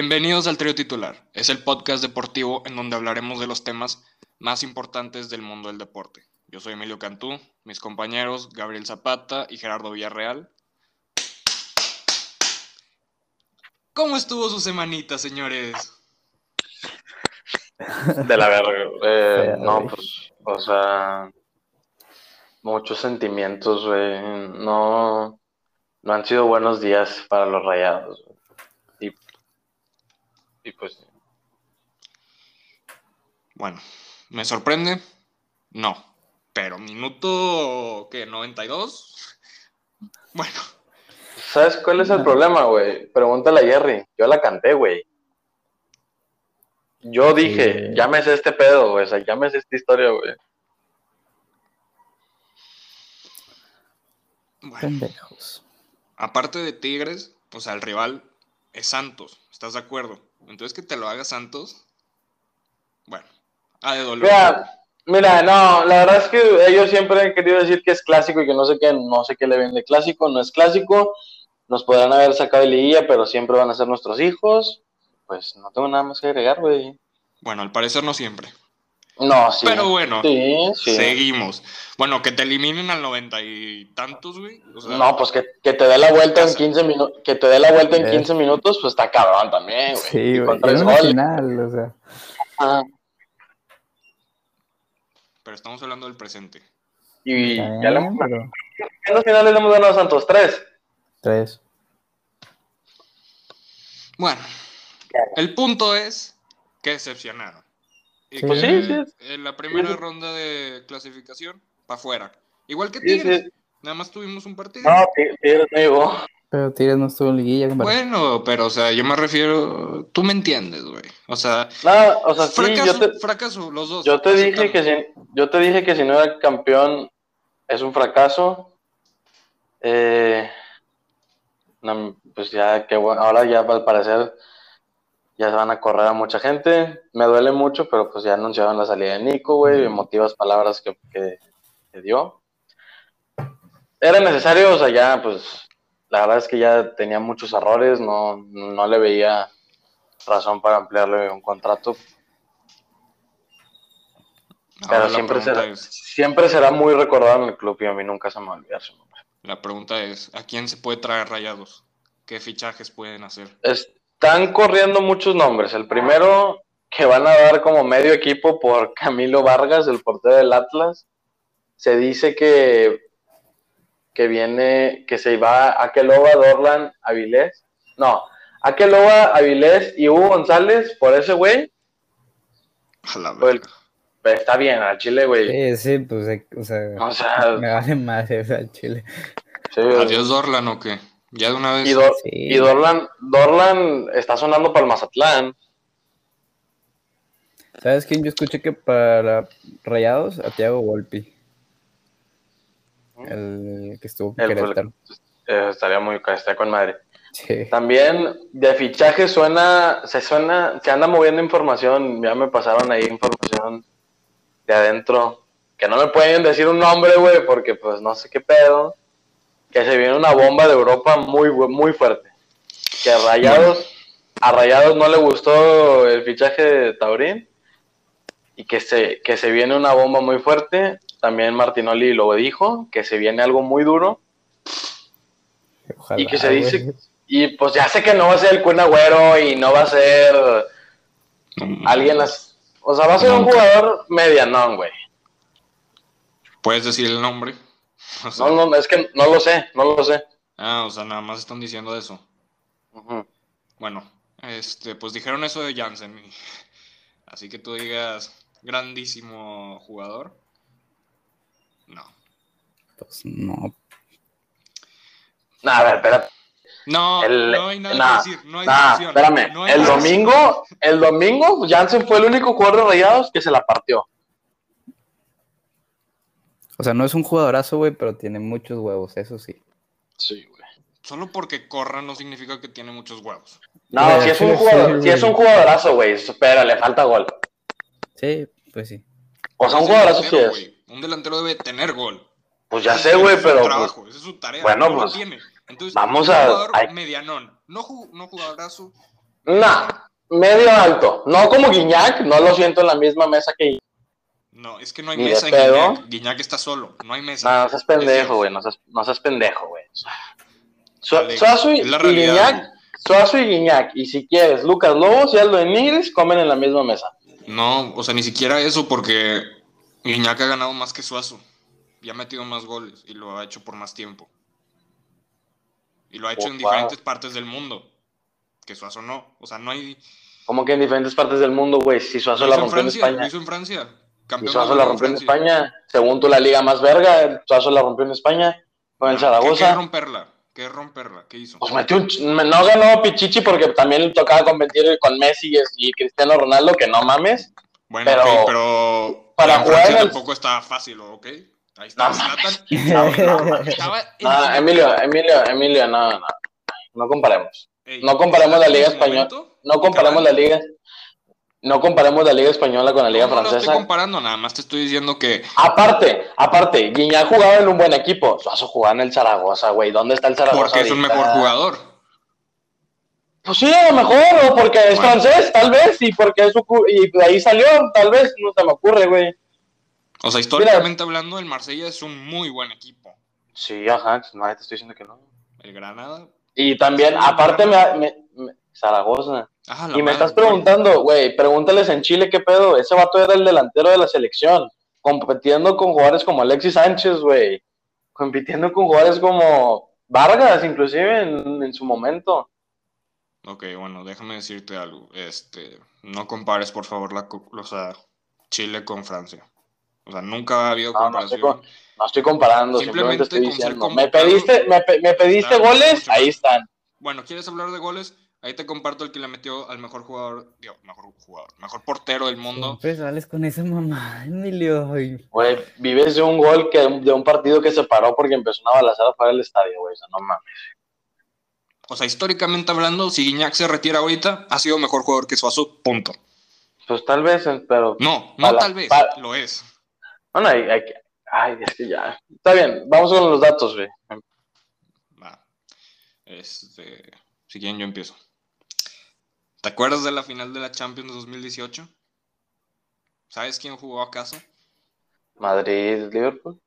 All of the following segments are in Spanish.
Bienvenidos al Trío Titular. Es el podcast deportivo en donde hablaremos de los temas más importantes del mundo del deporte. Yo soy Emilio Cantú, mis compañeros Gabriel Zapata y Gerardo Villarreal. ¿Cómo estuvo su semanita, señores? De la verga. Eh, no, pues, o sea, muchos sentimientos, güey. No, no han sido buenos días para los rayados. Y, pues. Bueno, ¿me sorprende? No. Pero minuto, ¿qué? ¿92? Bueno. ¿Sabes cuál es el problema, güey? Pregúntale a Jerry. Yo la canté, güey. Yo dije, llámese este pedo, güey. O sea, llámese esta historia, güey. Bueno, aparte de Tigres, o sea, el rival es Santos, ¿estás de acuerdo? Entonces que te lo haga Santos, bueno, de. Mira, mira, no, la verdad es que ellos siempre han querido decir que es clásico y que no sé qué, no sé qué le ven de clásico, no es clásico, nos podrán haber sacado de liguilla, pero siempre van a ser nuestros hijos, pues no tengo nada más que agregar, güey. Bueno, al parecer no siempre. No, sí. Pero bueno, seguimos. Bueno, que te eliminen al noventa y tantos, güey. no, pues que, te dé la vuelta en 15 minutos, que te dé la vuelta en 15 minutos, pues está cabrón también, güey. Sí, güey. final, o sea. Ah. Pero estamos hablando del presente. Y ya le hemos ¿En los finales hemos ganado a Santos? ¿Tres? Tres. Bueno, el punto es que decepcionaron. Y pues sí, sí. En la primera ronda de clasificación, para afuera. Igual que Tigres. Nada más tuvimos un partido. No, Tigres no llegó. Pero Tigres no estuvo en liguilla. Bueno, pero o sea, yo me refiero. Tú me entiendes, güey. O sea. No, o sea, fracaso, sí, yo te, fracaso, los dos. Yo te, dije que si, yo te dije que si no era campeón es un fracaso. Eh, pues ya que bueno, ahora ya al parecer ya se van a correr a mucha gente. Me duele mucho, pero pues ya anunciaron la salida de Nico, güey, emotivas palabras que, que, dio. Era necesario, o sea, ya, pues, la verdad es que ya tenía muchos errores, no, no le veía razón para ampliarle un contrato. pero siempre será, siempre será muy recordado en el club y a mí nunca se me va a olvidar su nombre. La pregunta es, ¿a quién se puede traer rayados? ¿Qué fichajes pueden hacer? Es, están corriendo muchos nombres. El primero que van a dar como medio equipo por Camilo Vargas, el portero del Atlas. Se dice que, que viene, que se va a Aqueloba, Dorlan, Avilés. No, Aqueloba, Avilés y Hugo González por ese güey. Pues, está bien, al Chile, güey. Sí, sí, pues, eh, o sea, me vale más al Chile. Adiós Dorlan o qué. Ya de una vez. Y, Dorlan, está sonando para el Mazatlán. ¿Sabes quién? Yo escuché que para Rayados, a Tiago Volpi. El que estuvo el, eh, Estaría muy está con madre. También de fichaje suena, se suena, se anda moviendo información, ya me pasaron ahí información de adentro, que no me pueden decir un nombre, güey, porque pues no sé qué pedo que se viene una bomba de Europa muy, muy fuerte. Que a Rayados, a Rayados no le gustó el fichaje de Taurín y que se, que se viene una bomba muy fuerte. También Martinoli lo dijo, que se viene algo muy duro. y que se dice, y pues ya sé que no va a ser el Kun Agüero y no va a ser alguien, o sea, va a ser un jugador medianón, güey. ¿Puedes decir el nombre? no, no, es que no lo sé, no lo sé. Ah, o sea, nada más están diciendo eso. Bueno, este, pues dijeron eso de Jansen. Así que tú digas, grandísimo jugador. No. Pues no. No, a ver, espérate. No, no hay nada que decir, no hay discusión. Espérame, el domingo, el domingo, Jansen fue el único jugador de Rayados que se la partió. O sea, no es un jugadorazo, güey, pero tiene muchos huevos, eso sí. Sí, güey. Solo porque corra no significa que tiene muchos huevos. No, si es un jugador, si es un jugadorazo, güey, pero le falta gol. Sí, pues sí. O sea, un jugadorazo sí es. Un delantero debe tener gol. Pues ya sé, güey, pero. Trabajo, esa es su tarea. Bueno, no pues. tiene. Entonces, vamos un a. Jugador medianón. No, no jugadorazo, Nah, medio alto. No como Guiñac, no lo siento en la misma mesa que No, es que no hay mesa en Guiñac. Guiñac está solo, no hay mesa. No, no seas pendejo, güey, no seas, no seas pendejo, güey. Suazo y, Guiñac, Suazo y Guiñac, y si quieres, Lucas Lobos y Aldo de Nigris comen en la misma mesa. No, o sea, ni siquiera eso, porque Guiñac ha ganado más que Suazo. Y ha metido más goles, y lo ha hecho por más tiempo. Y lo ha hecho en diferentes partes del mundo. Que Suazo no. O sea, no hay. ¿Cómo que en diferentes partes del mundo, güey? Si Suazo la rompió en, España. Lo hizo en Francia. Y Suazo la rompió en España. Según tú, la liga más verga, Suazo la rompió en España. Con el Zaragoza. ¿Qué, romperla? ¿Qué romperla? ¿Qué hizo? Pues metió un. No ganó Pichichi porque también le tocaba competir con Messi y Cristiano Ronaldo, que no mames. Bueno, pero. pero para jugar. En tampoco está fácil, ¿ok? Ahí está no, Emilio, Emilio, Emilio, no, no. No comparemos. no comparemos la Liga Española. No comparemos la Liga. No comparemos la Liga Española con la Liga Francesa. No estoy comparando, nada más te estoy diciendo que. Aparte, aparte, Guiñac jugaba en un buen equipo. Suazo jugaba en el Zaragoza, güey. ¿Dónde está el Zaragoza? Porque es un mejor jugador. Pues sí, a lo mejor, o porque es francés, tal vez, y porque es su, y de ahí salió, tal vez, no se me ocurre, güey. O sea, históricamente hablando, el Marsella es un muy buen equipo. Sí, ajá, no te estoy diciendo que no. El Granada. Y también, aparte, me, Zaragoza. Ah, y me estás preguntando, güey, pregúntales en Chile qué pedo. Ese vato era el delantero de la selección, compitiendo con jugadores como Alexis Sánchez, güey. Compitiendo con jugadores como Vargas, inclusive en, en su momento. Ok, bueno, déjame decirte algo. Este, no compares, por favor, la, o sea, Chile con Francia. O sea, nunca ha habido comparación. No, estoy, comparando, simplemente, estoy diciendo. Me pediste, me, pediste goles, ahí están. Bueno, ¿quieres hablar de goles? Ahí te comparto el que le metió al mejor jugador, digo, mejor jugador, mejor portero del mundo. Pues sales con esa mamá, Emilio. Güey, vives de un gol que, de un partido que se paró porque empezó una balazada fuera del estadio, güey. O sea, no mames. O sea, históricamente hablando, si Guiñac se retira ahorita, ha sido mejor jugador que Suazo, punto. Pues tal vez, pero. No, no tal vez, lo es. Bueno, hay, hay, ay, es que ya. Está bien, vamos con los datos, güey. Va. Este, si quieren, yo empiezo. ¿Te acuerdas de la final de la Champions 2018? ¿Sabes quién jugó acaso? Madrid, Liverpool.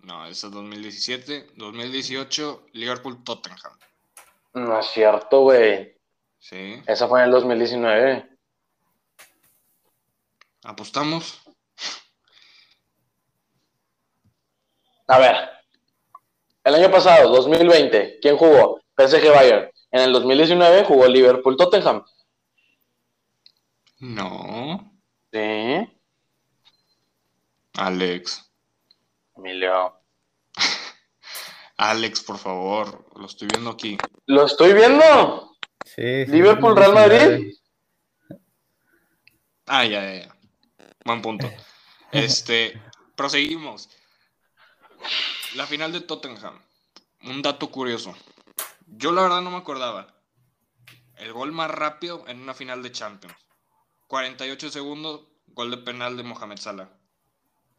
No, ese es 2017. 2018, Liverpool, Tottenham. No es cierto, güey. Sí. Esa fue en el 2019. ¿Apostamos? A ver, el año pasado, 2020, ¿quién jugó? PSG Bayern. En el 2019 jugó Liverpool Tottenham. No. Sí. Alex. Emilio. Alex, por favor, lo estoy viendo aquí. ¿Lo estoy viendo? Sí. Liverpool Real Madrid. Ah, ya, ya, ya. Buen punto. Este, proseguimos. La final de Tottenham. Un dato curioso. Yo la verdad no me acordaba. El gol más rápido en una final de Champions. 48 segundos, gol de penal de Mohamed Salah.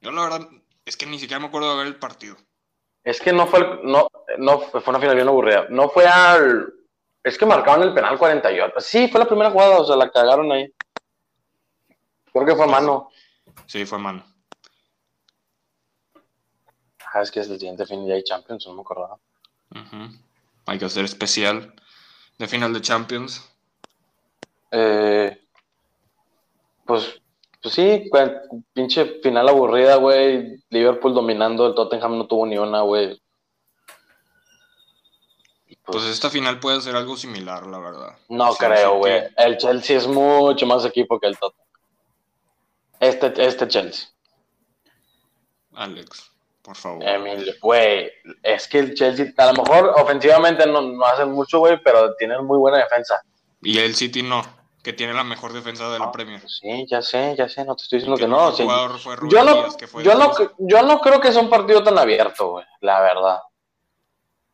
Yo la verdad es que ni siquiera me acuerdo de ver el partido. Es que no fue, no, no fue una final bien aburrida. No fue al, es que marcaban el penal 48. Sí, fue la primera jugada, o sea, la cagaron ahí. Creo que fue mano. Sí, fue mano. Ah, es que es el siguiente fin de Champions, no me acordaba. Hay que hacer especial de final de Champions. Eh, pues, pues sí, pinche final aburrida, güey. Liverpool dominando, el Tottenham no tuvo ni una, güey. Pues, pues, esta final puede ser algo similar, la verdad. No creo, güey. El Chelsea es mucho más equipo que el Tottenham. Este, este Chelsea. Alex por favor. Emilio, güey, es que el Chelsea, a lo mejor ofensivamente no, no hacen mucho, güey, pero tienen muy buena defensa. Y el City no, que tiene la mejor defensa de la Premier. Sí, ya sé, ya sé, no te estoy diciendo que, no. yo, no yo, no yo no creo que sea un partido tan abierto, güey, la verdad.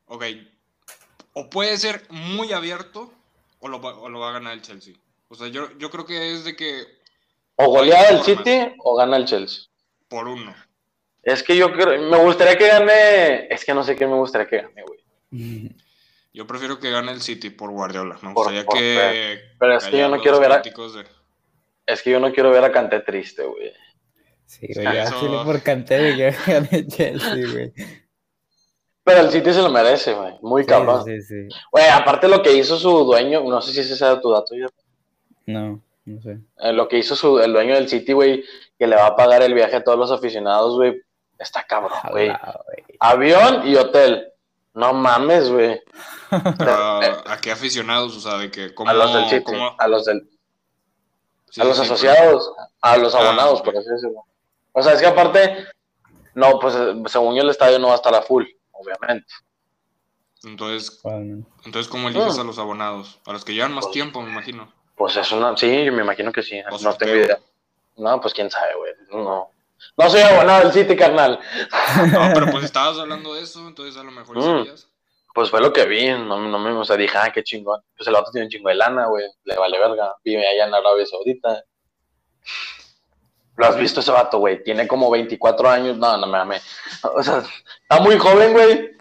Ok, o puede ser muy abierto o lo, o lo va a ganar el Chelsea. O sea, yo, yo creo que es de que... O golea el City o gana el Chelsea. Por uno. Es que yo creo, me gustaría que gane, es que no sé qué me gustaría que gane, güey. Yo prefiero que gane el City por Guardiola. Me gustaría que. Pero es que yo no quiero ver a. Es que yo no quiero ver a Canté triste, güey. Sí, güey, ya eso... por Canté y que gane Chelsea, güey. Pero el City se lo merece, güey. Muy cabrón. Sí, sí. Güey, aparte lo que hizo su dueño, no sé si ese sea tu dato ya. No, no sé. Eh, lo que hizo su, el dueño del City, güey, que le va a pagar el viaje a todos los aficionados, güey. Está cabrón, güey. Avión y hotel. No mames, güey. ¿A qué aficionados? O sea, de que. ¿cómo, a los del City. A los del. a los asociados. A los ah, abonados, por así decirlo. O sea, es que aparte. No, pues según yo el estadio no va a estar a full obviamente. Entonces, entonces ¿cómo eliges ah. a los abonados? A los que llevan más pues, tiempo, me imagino. Pues es una, sí, me imagino que sí, no tengo idea. No, pues quién sabe, güey, no. No soy abonado del City, carnal. No, pero pues estabas hablando de eso, entonces a lo mejor mm. Pues fue lo que vi, no, no me, o sea, dije, ah, qué chingón. Pues el otro tiene un chingo de lana, güey, le vale verga, vive allá en Arabia Saudita. ¿Lo has visto ese vato, güey? Tiene como 24 años. No, no me amé. O sea, está muy joven, güey.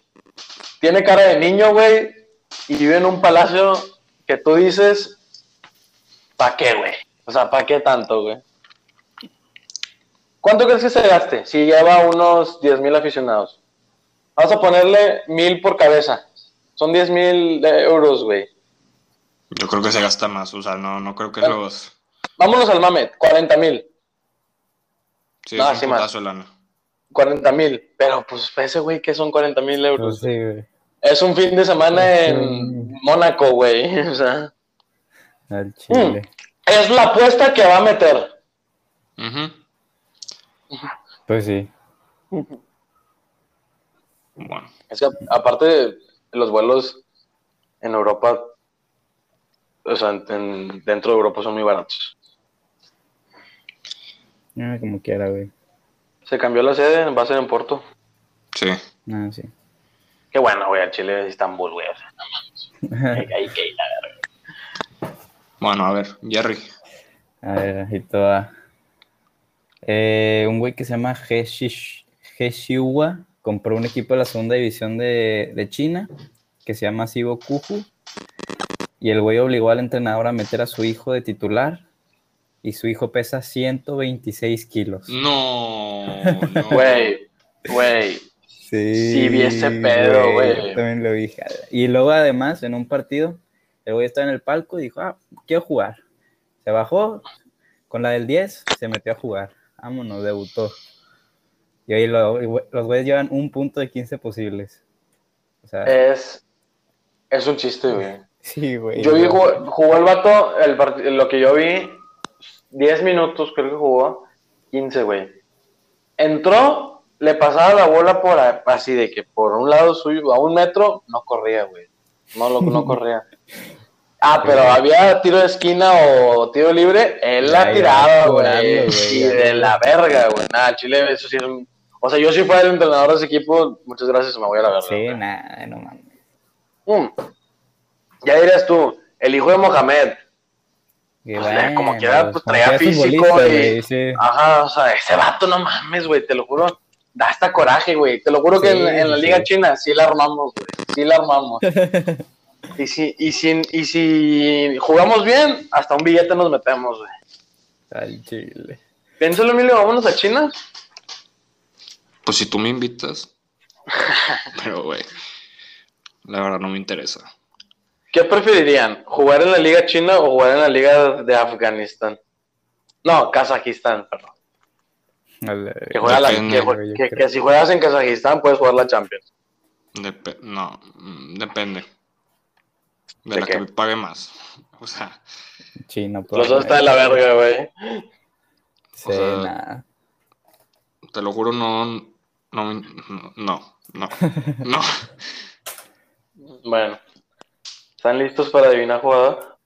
Tiene cara de niño, güey. Y vive en un palacio que tú dices, ¿para qué, güey? O sea, ¿para qué tanto, güey? ¿Cuánto crees que se gaste si lleva unos 10 mil aficionados? Vamos a ponerle mil por cabeza. Son 10 mil euros, güey. Yo creo que se gasta más. O sea, no, no creo que los. Vámonos al mame, 40 mil. Sí, es un putazo lana. 40 mil, pero pues ese güey que son 40 mil euros. Pues sí, güey. Es un fin de semana en Mónaco, güey. O sea. Al Chile. Mm. Es la apuesta que va a meter. Pues sí. Bueno. Es que aparte de los vuelos en Europa, o sea, dentro de Europa son muy baratos. Ah, como quiera, güey. Se cambió la sede, va a ser en Porto. Sí. Ah, sí. Qué bueno, güey, al Chile de Estambul, güey. O sea, hay, que ir a ver. Bueno, a ver, Jerry. A ver, ahí toda. Eh, un güey que se llama Heshiwa compró un equipo de la segunda división de, de China que se llama Sibo Kuju. Y el güey obligó al entrenador a meter a su hijo de titular y su hijo pesa 126 kilos. No, Güey, güey. Sí, sí, vi ese pedo, güey. También lo vi. Y luego, además, en un partido, el güey estaba en el palco y dijo, ah, quiero jugar. Se bajó, con la del 10, se metió a jugar. Vámonos, debutó. Y ahí los güeyes llevan un punto de 15 posibles. O sea, es, es un chiste, güey. Sí, güey. Yo vi, jugó, el vato, el, lo que yo vi, 10 minutos creo que jugó, 15, güey. Entró, le pasaba la bola por así de que por un lado suyo, a un metro, no corría, güey. No, lo, no corría. Ah, pero había tiro de esquina o tiro libre, él la tiraba, güey. Y de la verga, güey. Nada, Chile, eso sí es un... O sea, yo si fuera el entrenador de ese equipo, muchas gracias, me voy a la verga. Sí, nada, no mames. Mm. Ya dirías tú, el hijo de Mohamed, pues, como quiera, pues, traía físico y... Ajá, o sea, ese vato, no mames, güey, te lo juro, da hasta coraje, güey. Te lo juro que en, la Liga China sí la armamos, güey, sí la armamos. y, si, y, si, y si jugamos bien, hasta un billete nos metemos, güey. Al chile. Piénsalo, Emilio, vámonos a China. Pues si tú me invitas. Pero, güey, la verdad no me interesa. ¿Qué preferirían? ¿Jugar en la Liga China o jugar en la Liga de Afganistán? No, Kazajistán, perdón. Que, si juegas en Kazajistán puedes jugar la Champions. no, mm, depende. De, la que me pague más. O sea. China, Los dos están en la verga, güey. Sí, nada. Te lo juro, no. No, no, no. no. bueno. ¿Están listos para adivinar jugador?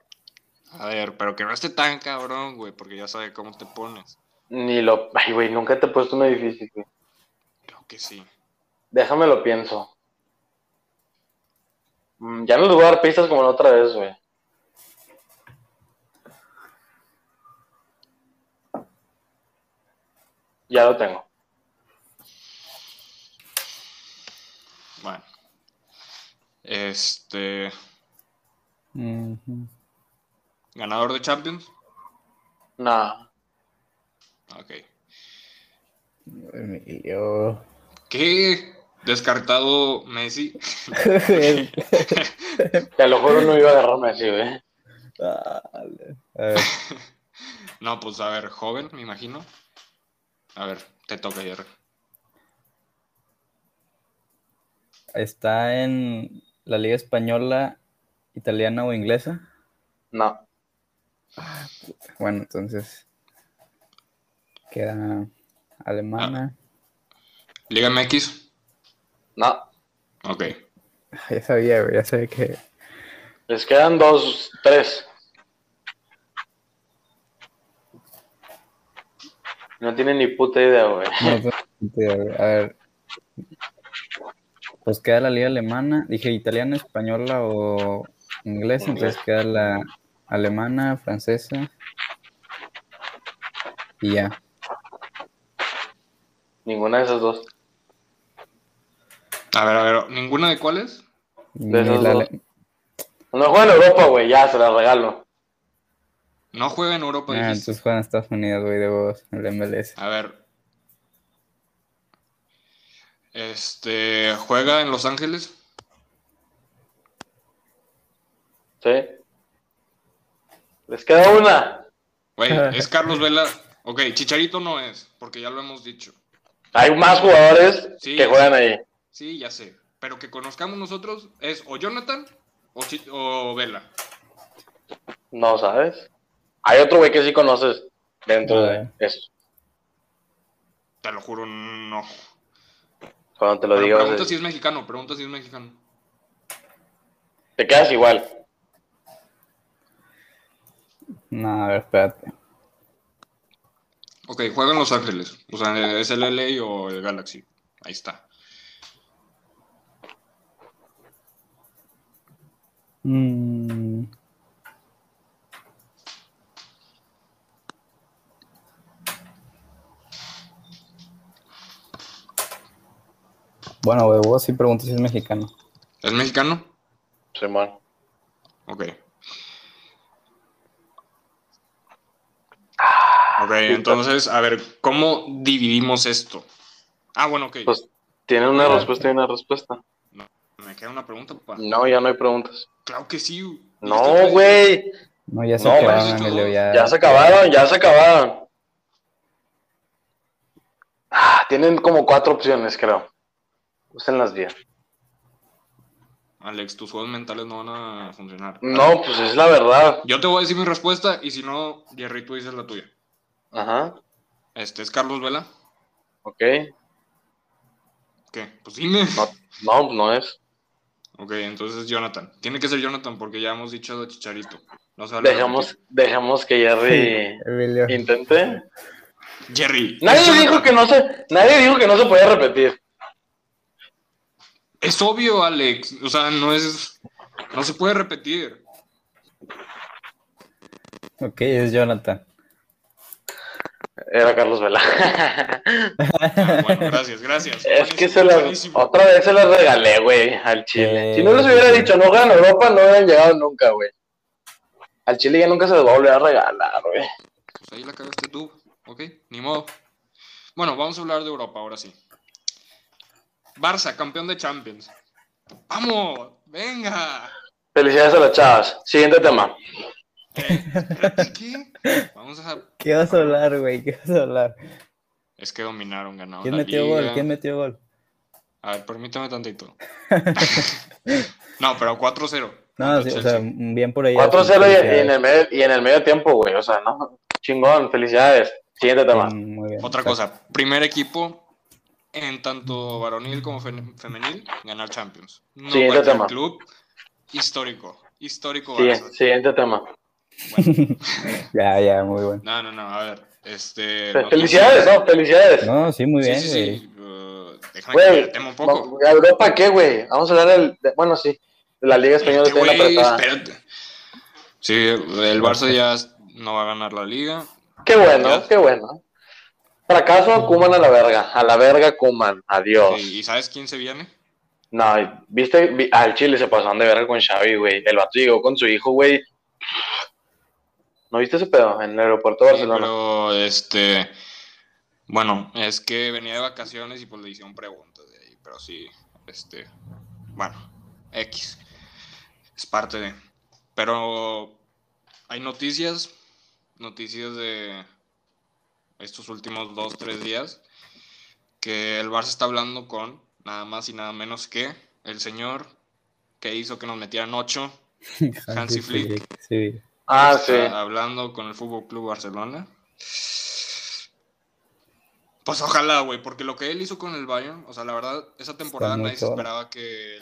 A ver, pero que no esté tan cabrón, güey, porque ya sabe cómo te pones. Ni lo. Ay, güey, nunca te he puesto una difícil, güey. Creo que sí. Déjame lo pienso. Mm, ya no les voy a dar pistas como la otra vez, güey. Ya lo tengo. Este. ¿Ganador de Champions? No. Ok. Yo... ¿Qué? Descartado Messi. a lo mejor no iba a agarrar Messi, güey. no, pues a ver, joven, me imagino. A ver, te toca, Jerry. ¿Está en la Liga Española, Italiana o Inglesa? No. Bueno, entonces queda alemana. ¿Liga MX? No. Ok. Ya sabía, ya sé que. Les quedan dos, tres. No tienen ni puta idea, güey. A ver. Pues queda la liga alemana. Dije italiana, española o inglesa. Entonces queda la alemana, francesa. Y ya. Ninguna de esas dos. A ver, a ver, ¿ninguna de cuáles? De esas dos. No juega en Europa, güey, ya se la regalo. No juega en Europa. Ah, entonces juega en Estados Unidos, güey, de vos, en el MLS. A ver. Este, ¿juega en Los Ángeles? Sí. Les queda una. Güey, es Carlos Vela. Ok, Chicharito no es, porque ya lo hemos dicho. Hay más jugadores que juegan ahí. Sí, ya sé. Pero que conozcamos nosotros es o Jonathan o, o Vela. No, ¿sabes? Hay otro güey que sí conoces dentro de eso. Te lo juro, no. Cuando te lo digo. Pregunta si es mexicano, pregunta si es mexicano. Te quedas igual. No, a ver, espérate. Ok, juega en Los Ángeles. O sea, es el LA o el Galaxy. Ahí está. Mm. Bueno, vos sí pregunto si es mexicano. ¿Es mexicano? Sí, man. Ok. Ok, entonces, a ver, ¿cómo dividimos esto? Ah, bueno, ok. Pues tiene una respuesta y una respuesta. No, me queda una pregunta, papá. No, ya no hay preguntas. Claro que sí. No, güey. No, ya se acabaron, ya... ya... se acabaron, ya se acabaron. Ah, tienen como cuatro opciones, creo. las bien. Alex, tus juegos mentales no van a funcionar. No, pues es la verdad. Yo te voy a decir mi respuesta y si no, Jerry, tú dices la tuya. Ajá. Este es Carlos Vela. Ok. ¿Qué? Pues dime. No, no, es. Ok, entonces Jonathan. Tiene que ser Jonathan porque ya hemos dicho de Chicharito. No dejamos, dejamos que Jerry intente. Jerry. Nadie dijo que no se, nadie dijo que no se podía repetir. Es obvio, Alex. O sea, no es. No se puede repetir. Ok, es Jonathan. Era Carlos Vela. bueno, gracias, gracias. Es que se las, otra vez se las regalé, güey, al Chile. si no les hubiera dicho no ganan Europa, no hubieran llegado nunca, güey. Al Chile ya nunca se les va a volver a regalar, güey. Pues ahí la cagaste tú, ok, ni modo. Bueno, vamos a hablar de Europa ahora sí. Barça, campeón de Champions. ¡Vamos! ¡Venga! Felicidades a las chavas. Siguiente tema. ¿Qué? Vamos a... ¿Qué vas a hablar, güey? ¿Qué vas a hablar? Es que dominaron, ganaron. ¿Quién metió gol? ¿Quién metió gol? A ver, permítame tantito. no, pero 4-0. No, sí, o sea, bien por ahí. 4-0 y, en el medio, y en el medio tiempo, güey. O sea, no. Chingón, felicidades. Siguiente tema. Mm, Otra cosa, primer equipo en tanto varonil como femenil ganar Champions. No Siguiente tema. club histórico. Histórico. Sí, siguiente tema. ya, ya, muy bueno. No, no, no, a ver. Este, felicidades, no, felicidades. No, sí, muy bien. Sí, sí, uh, déjame que un poco. ¿Europa qué, güey? Vamos a hablar del. bueno, sí. De la Liga Española está espérate. Sí, el Barça ya no va a ganar la Liga. Qué bueno, qué bueno. Fracaso, Kuman a la verga. A la verga, Kuman. Adiós. ¿Y sabes quién se viene? No, viste, al Chile se pasaron de verga con Xavi, güey. El vato llegó con su hijo, güey. ¿No viste ese pedo en el aeropuerto de Barcelona? pero, este, bueno, es que venía de vacaciones y pues le hicieron preguntas de ahí, pero sí, este, bueno, X, es parte de, pero hay noticias, noticias de estos últimos dos, tres días, que el Barça está hablando con nada más y nada menos que el señor que hizo que nos metieran ocho, Hansi Flick. Sí. Ah, sí. Hablando con el Fútbol Club Barcelona. Pues ojalá, güey, porque lo que él hizo con el Bayern, o sea, la verdad, esa temporada nadie se esperaba que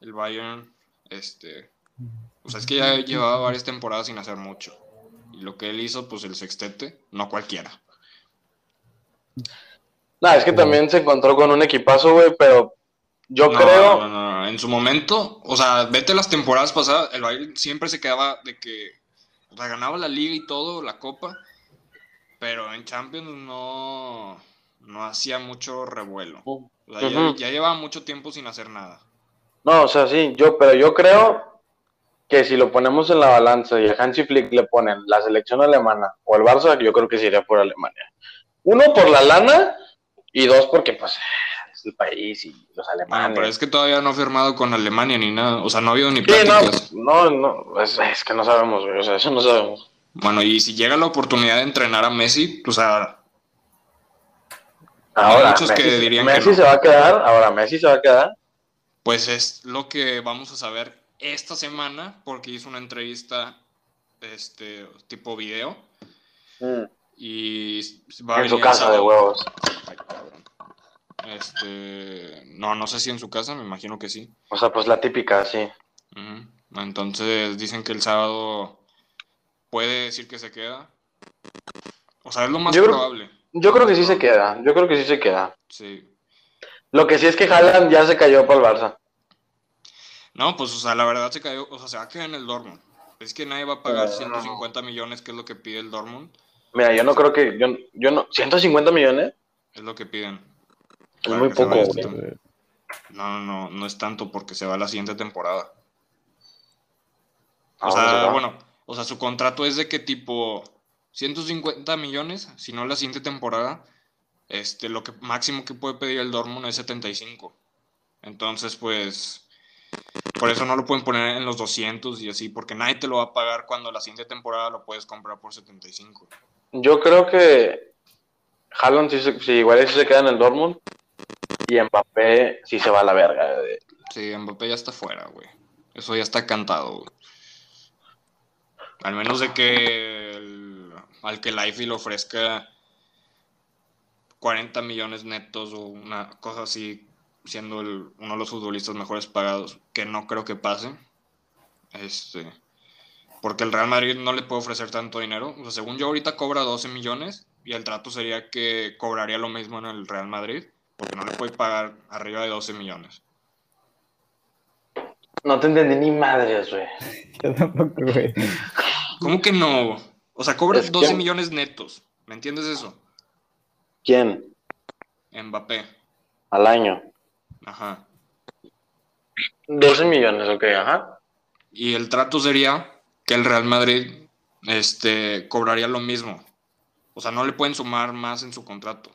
el, Bayern, este, o sea, es que ya llevaba varias temporadas sin hacer mucho. Y lo que él hizo, pues el sextete, no cualquiera. No, es que también se encontró con un equipazo, güey, pero yo creo. No, no, no, en su momento, o sea, vete las temporadas pasadas, el Bayern siempre se quedaba de que o sea, ganaba la liga y todo, la copa, pero en Champions no, no hacía mucho revuelo. O sea, ya, llevaba mucho tiempo sin hacer nada. No, o sea, sí, yo, pero yo creo que si lo ponemos en la balanza y a Hansi Flick le ponen la selección alemana o el Barça, yo creo que sería por Alemania. Uno, por la lana, y dos, porque pues el país y los alemanes. pero es que todavía no ha firmado con Alemania ni nada. O sea, no ha habido ni pláticas. no, no, es, que no sabemos, güey. O sea, eso no sabemos. Bueno, y si llega la oportunidad de entrenar a Messi, o sea. Ahora, muchos Messi, que dirían Messi se va a quedar. Ahora, Messi se va a quedar. Pues es lo que vamos a saber esta semana, porque hizo una entrevista este tipo video. Mm. Y va en su casa de huevos. Ay, este, no, no sé si en su casa, me imagino que sí. O sea, pues la típica, sí. Entonces dicen que el sábado puede decir que se queda. O sea, es lo más probable. yo creo que sí se queda, yo creo que sí se queda. Sí. Lo que sí es que Haaland ya se cayó para el Barça. No, pues, o sea, la verdad se cayó, o sea, se va a quedar en el Dortmund. Es que nadie va a pagar 150 millones, que es lo que pide el Dortmund. Mira, yo no creo que, yo, yo no, ¿150 millones? Es lo que piden. Muy poco, No, no, no es tanto porque se va a la siguiente temporada. O sea, bueno, o sea, su contrato es de que tipo 150 millones, si no la siguiente temporada, este, lo que máximo que puede pedir el Dortmund es 75. Entonces, pues, por eso no lo pueden poner en los 200 y así, porque nadie te lo va a pagar cuando la siguiente temporada lo puedes comprar por 75. Yo creo que Haaland, si, si igual si se queda en el Dortmund, y Mbappé sí se va a la verga. Sí, Mbappé ya está fuera, güey. Eso ya está cantado, güey. Al menos de que al que Life le ofrezca 40 millones netos o una cosa así, siendo uno de los futbolistas mejores pagados, que no creo que pase. Este, porque el Real Madrid no le puede ofrecer tanto dinero. O sea, según yo ahorita cobra 12 millones y el trato sería que cobraría lo mismo en el Real Madrid porque no le puedes pagar arriba de 12 millones. No te entendí ni madres, güey. Yo tampoco, güey. ¿Cómo que no? O sea, cobras 12 millones netos. ¿Me entiendes eso? ¿Quién? Mbappé. Al año. Ajá. 12 millones, ok, ajá. Y el trato sería que el Real Madrid este, cobraría lo mismo. O sea, no le pueden sumar más en su contrato.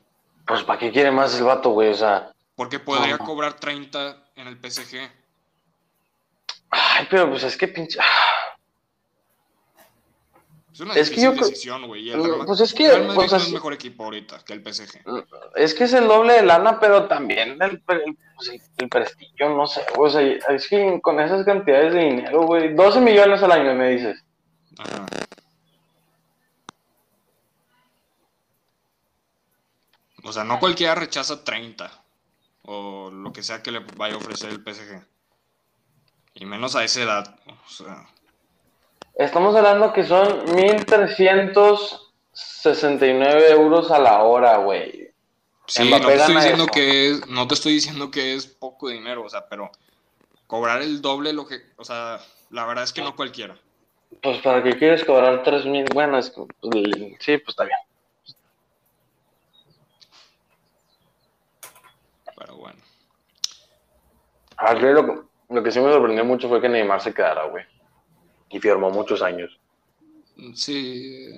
Pues, ¿para qué quiere más el vato, güey? O sea. Porque podría cobrar 30 en el PSG. Ay, pero pues es que pinche. Ah. Es una es que yo... decisión, güey. Pues es que. Real pues, es mejor equipo ahorita que el PSG. Es que es el doble de lana, pero también el, pues, el, prestigio, no sé. O sea, es que con esas cantidades de dinero, güey. 12 millones al año, me dices. Ajá. O sea, no cualquiera rechaza 30 o lo que sea que le vaya a ofrecer el PSG. Y menos a esa edad. O sea. Estamos hablando que son 1369 euros a la hora, güey. Sí, no te, estoy diciendo que es, no te estoy diciendo que es poco dinero, o sea, pero cobrar el doble lo que, o sea, la verdad es que no cualquiera. Pues para qué quieres cobrar 3000, bueno, es, pues, sí, pues está bien. Pero bueno. A ver, lo, lo que sí me sorprendió mucho fue que Neymar se quedara, güey. Y firmó muchos años. Sí.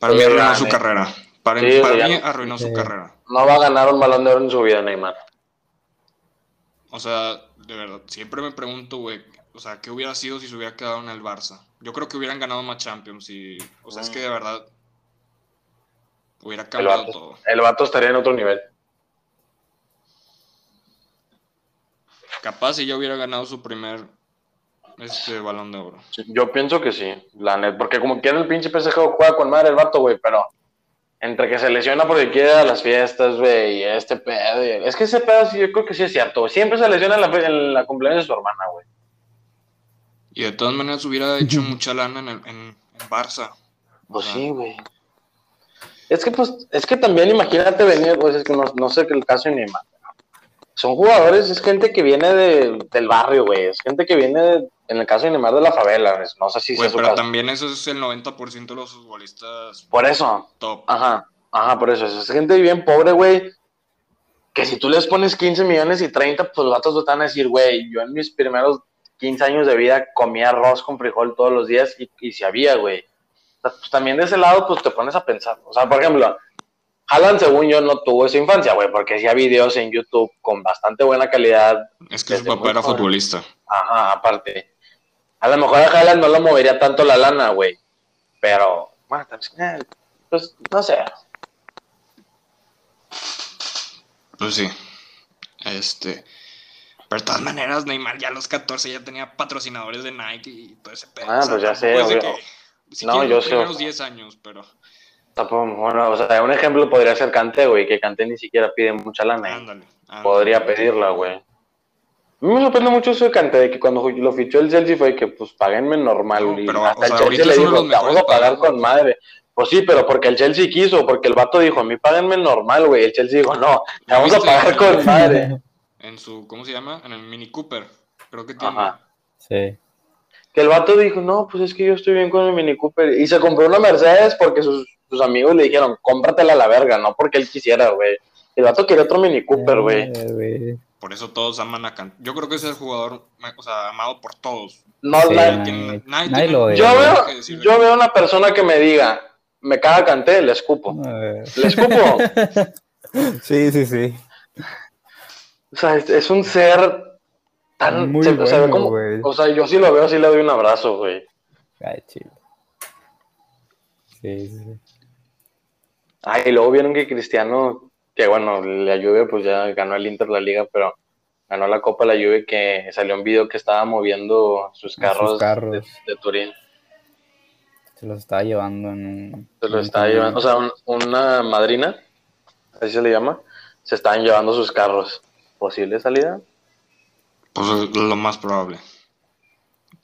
Para mí arruinó su carrera. Para, mí arruinó su carrera. No va a ganar un balón de oro en su vida, Neymar. O sea, de verdad, siempre me pregunto, güey, o sea, ¿qué hubiera sido si se hubiera quedado en el Barça? Yo creo que hubieran ganado más Champions y, o sea, es que de verdad hubiera cambiado todo. El vato estaría en otro nivel. Capaz si ya hubiera ganado su primer este balón de oro. yo pienso que sí, la net, porque como quiera el pinche PSG juega con madre el vato, güey, pero entre que se lesiona porque quiere a las fiestas, güey, y este pedo. Es que ese pedo sí, yo creo que sí es cierto, Siempre se lesiona en la, cumpleaños de su hermana, güey. Y de todas maneras hubiera hecho mucha lana en, en, Barça. Pues sí, güey. Es que, pues, es que también imagínate venir, pues, es que no, no sé qué el caso ni más son jugadores, es gente que viene del barrio, güey. Es gente que viene, en el caso de Neymar, de la favela. No sé si Pues, pero también eso es el 90% de los futbolistas. Por eso. Top. Ajá, ajá, por eso. Es gente bien pobre, güey. Que si tú les pones 15 millones y 30, pues los vatos te van a decir, güey, yo en mis primeros 15 años de vida comía arroz con frijol todos los días y, y si había, güey. pues también de ese lado, pues te pones a pensar. O sea, por ejemplo, Alan, según yo, no tuvo esa infancia, güey, porque hacía videos en YouTube con bastante buena calidad. Es que su papá era futbolista. Ajá, aparte. A lo mejor a Haaland no lo movería tanto la lana, güey. Pero, bueno, eh, pues, no sé. Pues sí. Este. Pero de todas maneras, Neymar ya a los 14 ya tenía patrocinadores de Nike y todo ese pedo. Ah, pues ya sé, güey. no, yo sé. Los 10 años, pero bueno, o sea, un ejemplo podría ser Canté, güey, que Canté ni siquiera pide mucha lana. Ándale, Podría pedirla, güey. A mí me sorprende mucho eso de Canté, de que cuando lo fichó el Chelsea fue que, pues, paguenme normal. pero, hasta el Chelsea le dijo, vamos a pagar con madre. Pues sí, pero porque el Chelsea quiso, porque el vato dijo, a mí páguenme normal, güey. El Chelsea dijo, no, vamos a pagar con madre. En su, ¿cómo se llama? En el Mini Cooper, creo que tiene. Ajá. Sí. Que el vato dijo, no, pues es que yo estoy bien con el Mini Cooper. Y se compró una Mercedes porque sus sus amigos le dijeron, cómpratela a la verga, no porque él quisiera, güey. El vato quiere otro Mini Cooper, güey. Eh, por eso todos aman a Kant. Yo creo que es el jugador, o sea, amado por todos. No, nadie, lo yo, veo, yo veo una persona que me diga, me caga Canté, le escupo. Le escupo. sí, sí, sí. O sea, es, un ser tan... Muy o, sea, como, o sea, yo sí lo veo, sí le doy un abrazo, güey. Ay, chido. Sí, sí. Ah, y luego vieron que Cristiano, que bueno, la Juve pues ya ganó el Inter la liga, pero ganó la Copa la Juve que salió un video que estaba moviendo sus carros, De, Turín. Se los estaba llevando en un... Se los estaba llevando, o sea, una madrina, así se le llama, se estaban llevando sus carros. ¿Posible salida? Pues lo más probable.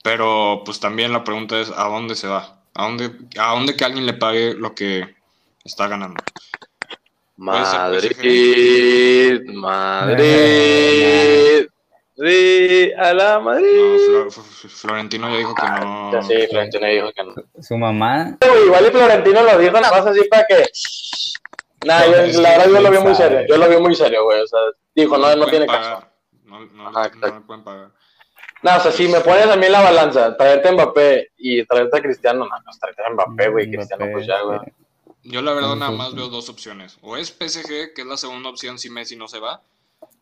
Pero pues también la pregunta es, ¿a dónde se va? ¿A dónde, ¿A dónde que alguien le pague lo que está ganando. Madrid, Madrid, Madrid, a la Madrid. Florentino ya dijo que no. Ya sí, Florentino dijo que no. Su mamá. Igual y Florentino lo dijo nada más así para que. Nada, la verdad yo lo vi muy serio. Yo lo vi muy serio, güey. O sea, dijo, no, no, tiene caso. No, no, no me pueden pagar. No, o sea, si me pones a mí la balanza, traerte a Mbappé y traerte a Cristiano, no, no, traerte a Mbappé, güey, Cristiano, pues ya, güey. Yo la verdad nada más veo dos opciones. O es PSG, que es la segunda opción si Messi no se va,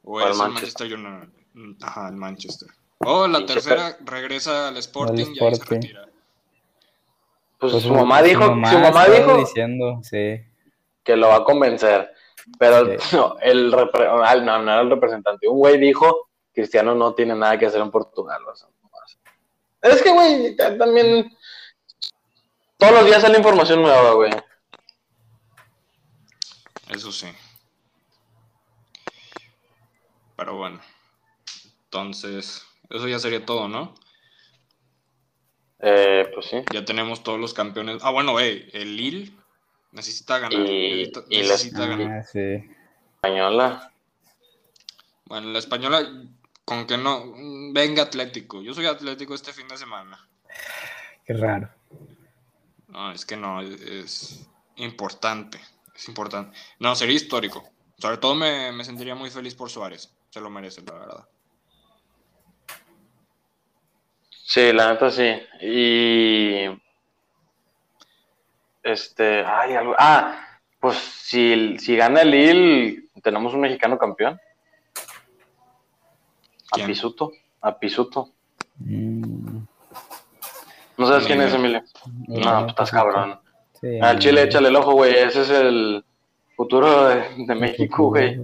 o es el Manchester United. Ajá, el Manchester. O la tercera regresa al Sporting, y ahí se retira. Pues, pues su mamá dijo, su mamá, dijo diciendo, sí. que lo va a convencer. Pero no, el no, no era el representante. Un güey dijo, Cristiano no tiene nada que hacer en Portugal. es que, güey, también todos los días sale información nueva, güey. Eso sí. Pero bueno. Entonces, eso ya sería todo, ¿no? Eh, pues sí. Ya tenemos todos los campeones. Ah, bueno, eh, el Lille necesita ganar. Y, necesita, ganar. Ah, sí. Española. Bueno, la española, con que no. Venga Atlético. Yo soy Atlético este fin de semana. Qué raro. No, es que no, es importante. Es importante. No, sería histórico. Sobre todo me, me, sentiría muy feliz por Suárez. Se lo merece, la verdad. Sí, la neta sí. Y. Este. Ay, algo. Ah, pues si, si gana el Lille, tenemos un mexicano campeón. A Pisuto. A Pisuto. Mm. ¿No sabes quién es, Emilio? No, pues estás cabrón. Al Chile, échale el ojo, güey. Ese es el futuro de, México, güey.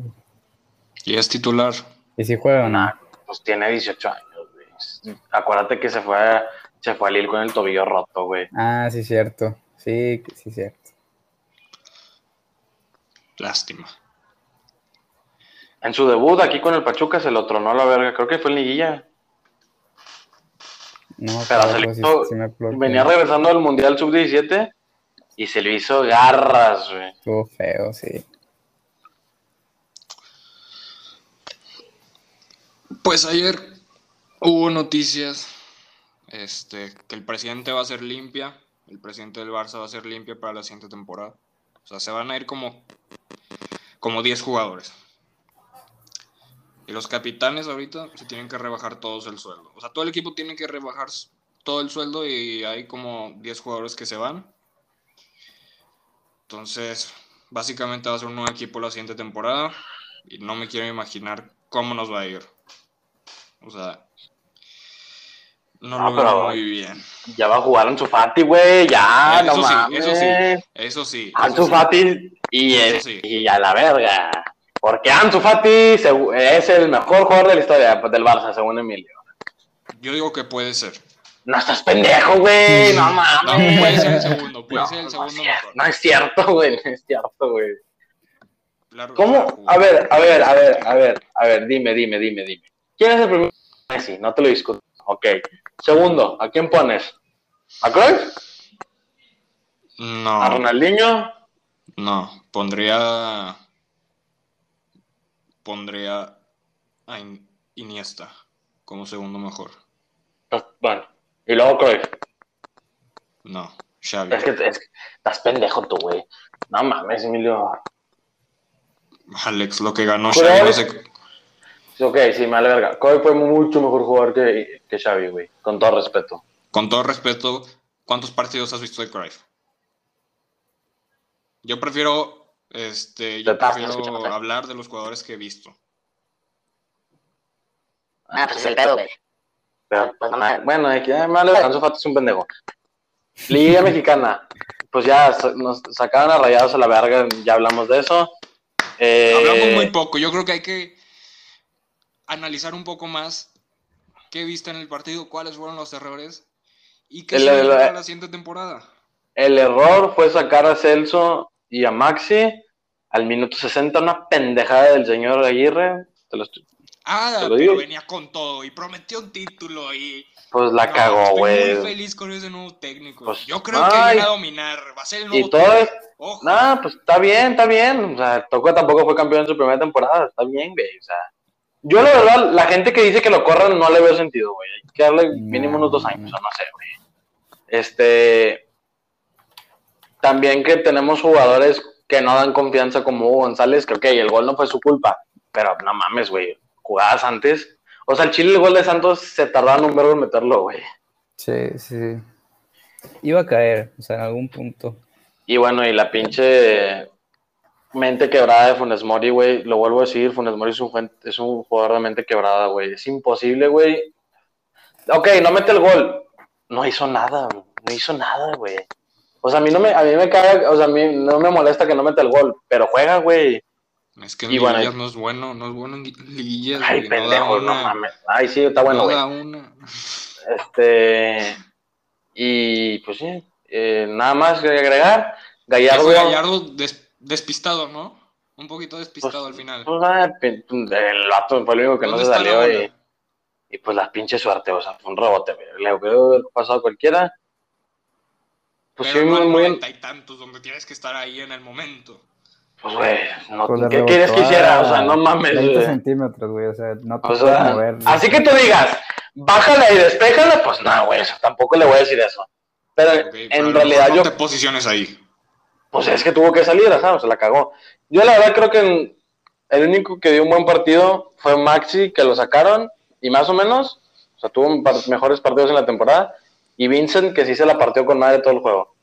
¿Y es titular? ¿Y si juega o no? Pues tiene 18 años, güey. Acuérdate que se fue, se fue al Lille con el tobillo roto, güey. Ah, sí, cierto. Sí, sí, cierto. Lástima. En su debut aquí con el Pachuca se lo tronó la verga. Creo que fue en Liguilla. No, pero se le hizo, venía regresando del Mundial Sub-17 y se le hizo garras, güey. Estuvo feo, sí. Pues ayer hubo noticias este, que el presidente va a ser limpia, el presidente del Barça va a ser limpia para la siguiente temporada. O sea, se van a ir como, como 10 jugadores. Y los capitanes ahorita se tienen que rebajar todos el sueldo. O sea, todo el equipo tiene que rebajar todo el sueldo y hay como 10 jugadores que se van. Entonces, básicamente va a ser un nuevo equipo la siguiente temporada. Y no me quiero imaginar cómo nos va a ir. O sea, no, lo veo muy bien. Ya va a jugar Ansu Fati, güey, ya, eso sí, Eso sí, eso sí. Ansu Fati y, y a la verga. Porque Ansu Fati es el mejor jugador de la historia del Barça, según Emilio. Yo digo que puede ser. No estás pendejo, güey. No mames. No, puede ser el segundo. Puede ser el segundo mejor. No es cierto, güey. No es cierto, güey. ¿Cómo? A ver, a ver, a ver, a ver, a ver, dime, dime, dime, dime. ¿Quién es el primero? Messi, no te lo discuto. Ok. Segundo, ¿a quién pones? ¿A Cruyff? No. ¿A Ronaldinho? No, pondría pondría a Iniesta como segundo mejor. Ah, bueno, y luego Cruyff. No, Xavi. Es que, estás pendejo tú, güey. No mames, Emilio. Alex, lo que ganó Xavi no sé... Ok, sí, me verga. Cruyff fue mucho mejor jugador que, que Xavi, güey. Con todo respeto. Con todo respeto, ¿cuántos partidos has visto de Cruyff? Yo prefiero este, yo prefiero hablar de los jugadores que he visto. Ah, pues es el pedo, güey. Pero, pues, bueno, es que malo, Ansu Fati es un pendejo. Liga Mexicana. Pues ya nos sacaron a rayados a la verga, ya hablamos de eso. Eh, hablamos muy poco. Yo creo que hay que analizar un poco más qué viste en el partido, cuáles fueron los errores y qué se va la siguiente temporada. El error fue sacar a Celso y a Maxi al minuto 60 una pendejada del señor Aguirre. Te lo estoy, ah, pero venía con todo y prometió un título y... Pues la cagó, güey. Estoy muy feliz con ese nuevo técnico. Pues, Yo creo que viene a dominar. Va a ser el nuevo y todo técnico. No, pues está bien, está bien. O sea, Toco tampoco fue campeón en su primera temporada. Está bien, güey. O sea, yo la verdad, la gente que dice que lo corran no le veo sentido, güey. Hay que darle mínimo unos dos años, o no sé, güey. Este, también que tenemos jugadores que no dan confianza como Hugo González, que ok, el gol no fue su culpa, pero no mames, güey, jugadas antes. O sea, el Chile, el gol de Santos se tardaron un verbo en meterlo, güey. Sí, sí. Iba a caer, o sea, en algún punto. Y bueno, y la pinche mente quebrada de Funes Mori, güey, lo vuelvo a decir, Funes Mori es un, es un jugador de mente quebrada, güey. Es imposible, güey. Ok, no mete el gol. No hizo nada, no hizo nada, güey. O sea, a mí no me, a mí me cae, o sea, a mí no me molesta que no meta el gol, pero juega, güey. Es que en no es bueno, no es bueno en liguillas. Ay, pendejo, no, mames. Ay, sí, está bueno, güey. una. Este, y pues sí, eh, nada más que agregar. Gallardo. Gallardo despistado, ¿no? Un poquito despistado pues, al final. Pues, ah, el vato fue el único que no se salió y, y, pues la pinche suerte, o sea, fue un rebote, le hubiera pasado a cualquiera. Pues sí, muy, muy... y tantos donde tienes que estar ahí en el momento. Pues, güey, no, pues ¿qué quieres que hiciera? O sea, no mames. 20 centímetros, güey, o sea, no te o puedes mover. Así que tú digas, bájala y despéjala, pues no, güey, tampoco le voy a decir eso. Pero en realidad yo... te posiciones ahí. Pues es que tuvo que salir, ajá, o se la cagó. Yo la verdad creo que el único que dio un buen partido fue Maxi, que lo sacaron, y más o menos, O sea, tuvo mejores partidos en la temporada. Y Vincent, que sí se la partió con madre todo el juego.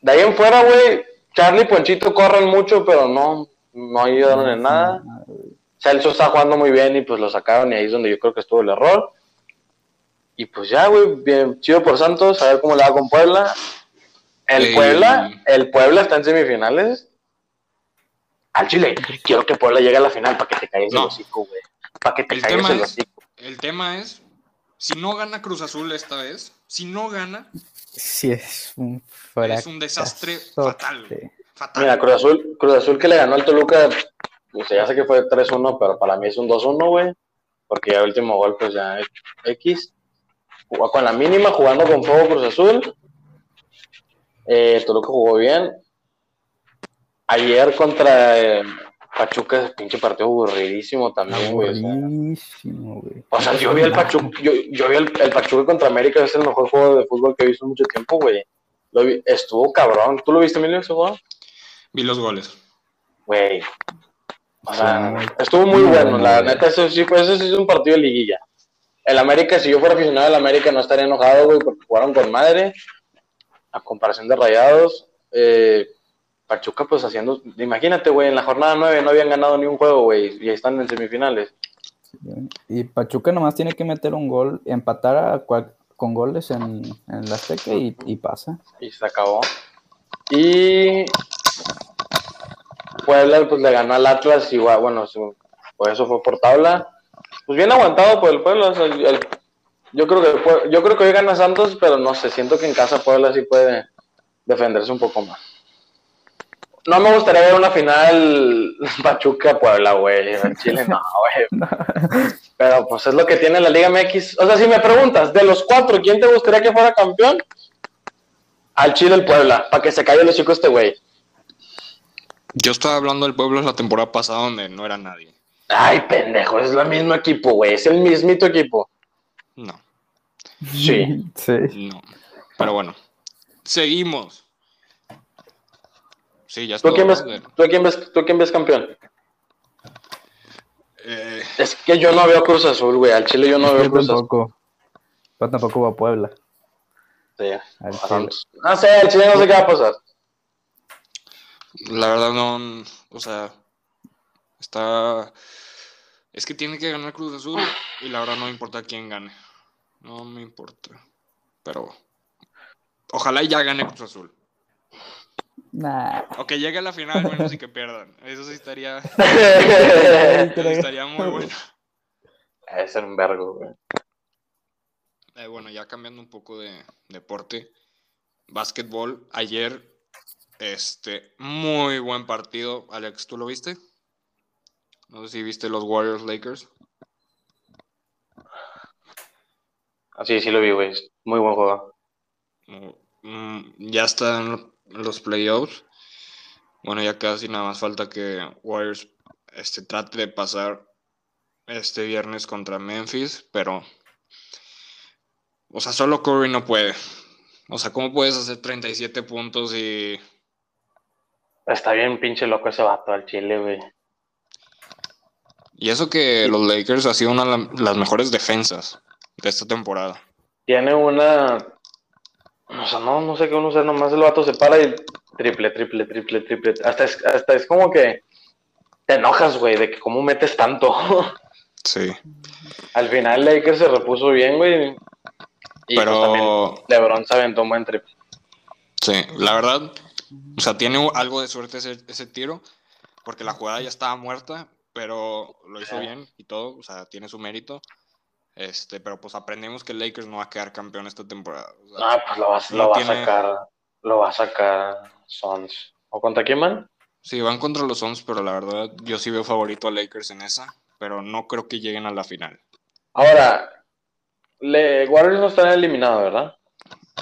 De ahí en fuera, güey, Charlie y Ponchito corren mucho, pero no, no ayudaron en nada. Celso está jugando muy bien y pues lo sacaron y ahí es donde yo creo que estuvo el error. Y pues ya, güey, chido por Santos, a ver cómo le va con Puebla. El Puebla, el Puebla está en semifinales. Al Chile, quiero que Puebla llegue a la final para que te caigas el hocico, güey. Para que te el caigas el hocico. El tema es, si no gana Cruz Azul esta vez, si no gana, sí es un es un desastre fatal, fatal. Mira, Cruz Azul, Cruz Azul que le ganó al Toluca, pues ya sé que fue 3-1, pero para mí es un 2-1, güey. Porque ya el último gol, pues ya X. Jugó con la mínima, jugando con fuego Cruz Azul. Eh, Toluca jugó bien. Ayer contra eh, Pachuca, pinche partido aburridísimo también, güey. Aburridísimo, güey. O sea, yo vi el Pachuca, yo, yo vi el, Pachuca contra América, es el mejor juego de fútbol que he visto en mucho tiempo, güey. estuvo cabrón. ¿Tú lo viste, Emilio, ese juego? Vi los goles. Güey. O sea, estuvo muy bueno, la neta, eso sí, fue, eso sí es un partido de liguilla. El América, si yo fuera aficionado del América, no estaría enojado, güey, porque jugaron con madre. A comparación de Rayados. Eh, Pachuca, pues haciendo. Imagínate, güey, en la jornada 9 no habían ganado ni un juego, güey, y ahí están en semifinales. Y Pachuca nomás tiene que meter un gol, empatar con goles en, en la Azteca y, pasa. Y se acabó. Y Puebla, pues le ganó al Atlas, igual, bueno, pues eso fue por tabla. Pues bien aguantado por el Puebla. Yo creo que yo creo que hoy gana Santos, pero no sé, siento que en casa Puebla sí puede defenderse un poco más no me gustaría ver una final Pachuca-Puebla, güey. En Chile no, güey. Pero pues es lo que tiene la Liga MX. O sea, si me preguntas, de los cuatro, ¿quién te gustaría que fuera campeón? Al Chile el Puebla, para que se caiga el chico este güey. Yo estaba hablando del Puebla la temporada pasada donde no era nadie. Ay, pendejo, es el mismo equipo, güey. Es el mismito equipo. No. Sí. Sí. No. Pero bueno, seguimos. Sí, ya ¿Tú, quién ves, ¿tú, quién ves, ¿Tú quién ves campeón? Eh... Es que yo no veo Cruz Azul, güey. Al Chile yo no veo Cruz Azul. Yo tampoco va a Puebla. Sí. Al Chile. Ah, sí, al Chile no sé qué va a pasar. La verdad no, o sea, está... Es que tiene que ganar Cruz Azul y la verdad no importa quién gane. No me importa. Pero ojalá ya gane Cruz Azul. Nah. O que llegue a la final menos y que pierdan. Eso sí estaría. estaría muy bueno. Es un vergo, güey. Eh, bueno, ya cambiando un poco de deporte. Básquetbol. Ayer, este, muy buen partido. Alex, ¿tú lo viste? No sé si viste los Warriors Lakers. Así, ah, sí lo vi, güey. Muy buen juego. Mm, ya están los playoffs. Bueno, ya casi nada más falta que Warriors este, trate de pasar este viernes contra Memphis, pero. O sea, solo Curry no puede. O sea, ¿cómo puedes hacer 37 puntos y. Está bien pinche loco ese vato al Chile, güey. Y eso que los Lakers ha sido una de las mejores defensas de esta temporada. Tiene una o sea, no, no sé qué uno sé, nomás el vato se para y triple, triple, triple, triple. Hasta es, hasta es como que te enojas, güey, de que cómo metes tanto. Sí. Al final Lakers se repuso bien, güey. Y pues Pero... también LeBron se aventó un buen triple. Sí, la verdad, o sea, tiene algo de suerte ese, ese tiro, porque la jugada ya estaba muerta, pero lo hizo bien y todo, o sea, tiene su mérito. Este, pero pues aprendemos que Lakers no va a quedar campeón esta temporada. ah, pues lo, va a sacar, lo va a sacar Suns. ¿O contra quién van? Sí, van contra los Suns, pero la verdad yo sí veo favorito a Lakers en esa, pero no creo que lleguen a la final. Ahora, le, Warriors no está eliminado, ¿verdad?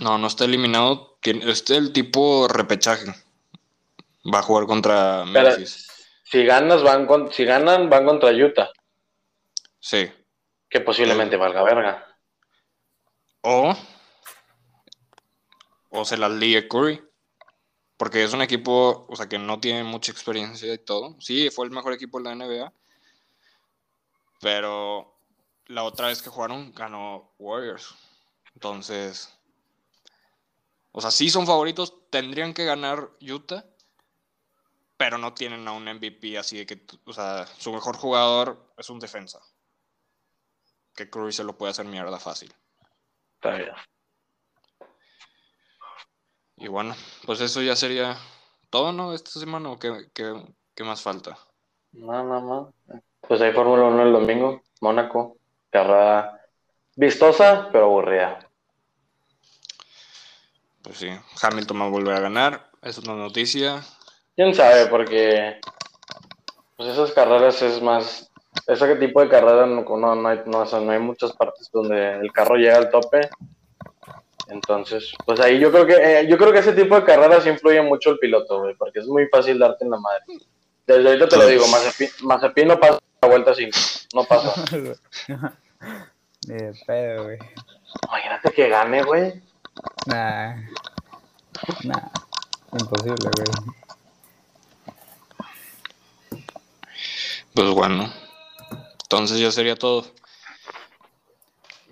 No, no está eliminado. Este es el tipo repechaje. Va a jugar contra Memphis. si ganas, van con, si ganan, van contra Utah. Sí. Que posiblemente valga verga. O. O se las ligue Curry. Porque es un equipo, o sea, que no tiene mucha experiencia y todo. Sí, fue el mejor equipo de la NBA. Pero la otra vez que jugaron ganó Warriors. Entonces, o sea, sí son favoritos, tendrían que ganar Utah, pero no tienen a un MVP así de que, o sea, su mejor jugador es un defensa. Que Curry se lo puede hacer mierda fácil. Está bien. Y bueno, pues eso ya sería todo, ¿no? Esta semana, ¿o qué, qué más falta? No, no, no. Pues hay Fórmula 1 el domingo, Mónaco, carrera vistosa, pero aburrida. Pues sí, Hamilton va a volver a ganar, es una noticia. Quién sabe, porque pues esas carreras es más. Ese tipo de carrera no, no, hay, no, no hay muchas partes donde el carro llega al tope. Entonces, pues ahí yo creo que eh, yo creo que ese tipo de carreras influye mucho el piloto, güey, porque es muy fácil darte en la madre. Desde ahorita te lo digo, Mazepin, no pasa la vuelta 5, no pasa. Ni de pedo, güey. Imagínate que gane, güey. Nah. Nah. Imposible, güey. Pues bueno. Entonces ya sería todo.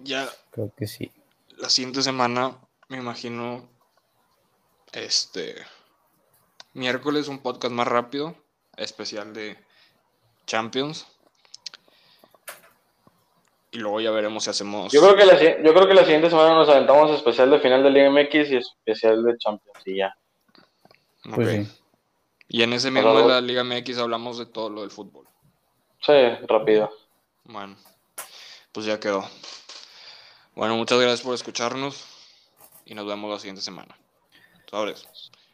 Ya. Creo que sí. La siguiente semana, me imagino. Este. Miércoles, un podcast más rápido. Especial de Champions. Y luego ya veremos si hacemos. Yo creo que la, yo creo que la siguiente semana nos aventamos especial de final de Liga MX y especial de Champions y ya. Pues y en ese mismo de la Liga MX hablamos de todo lo del fútbol. Sí, rápido. Bueno, pues ya quedó. Bueno, muchas gracias por escucharnos y nos vemos la siguiente semana. Sabes.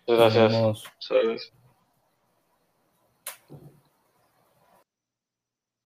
Gracias.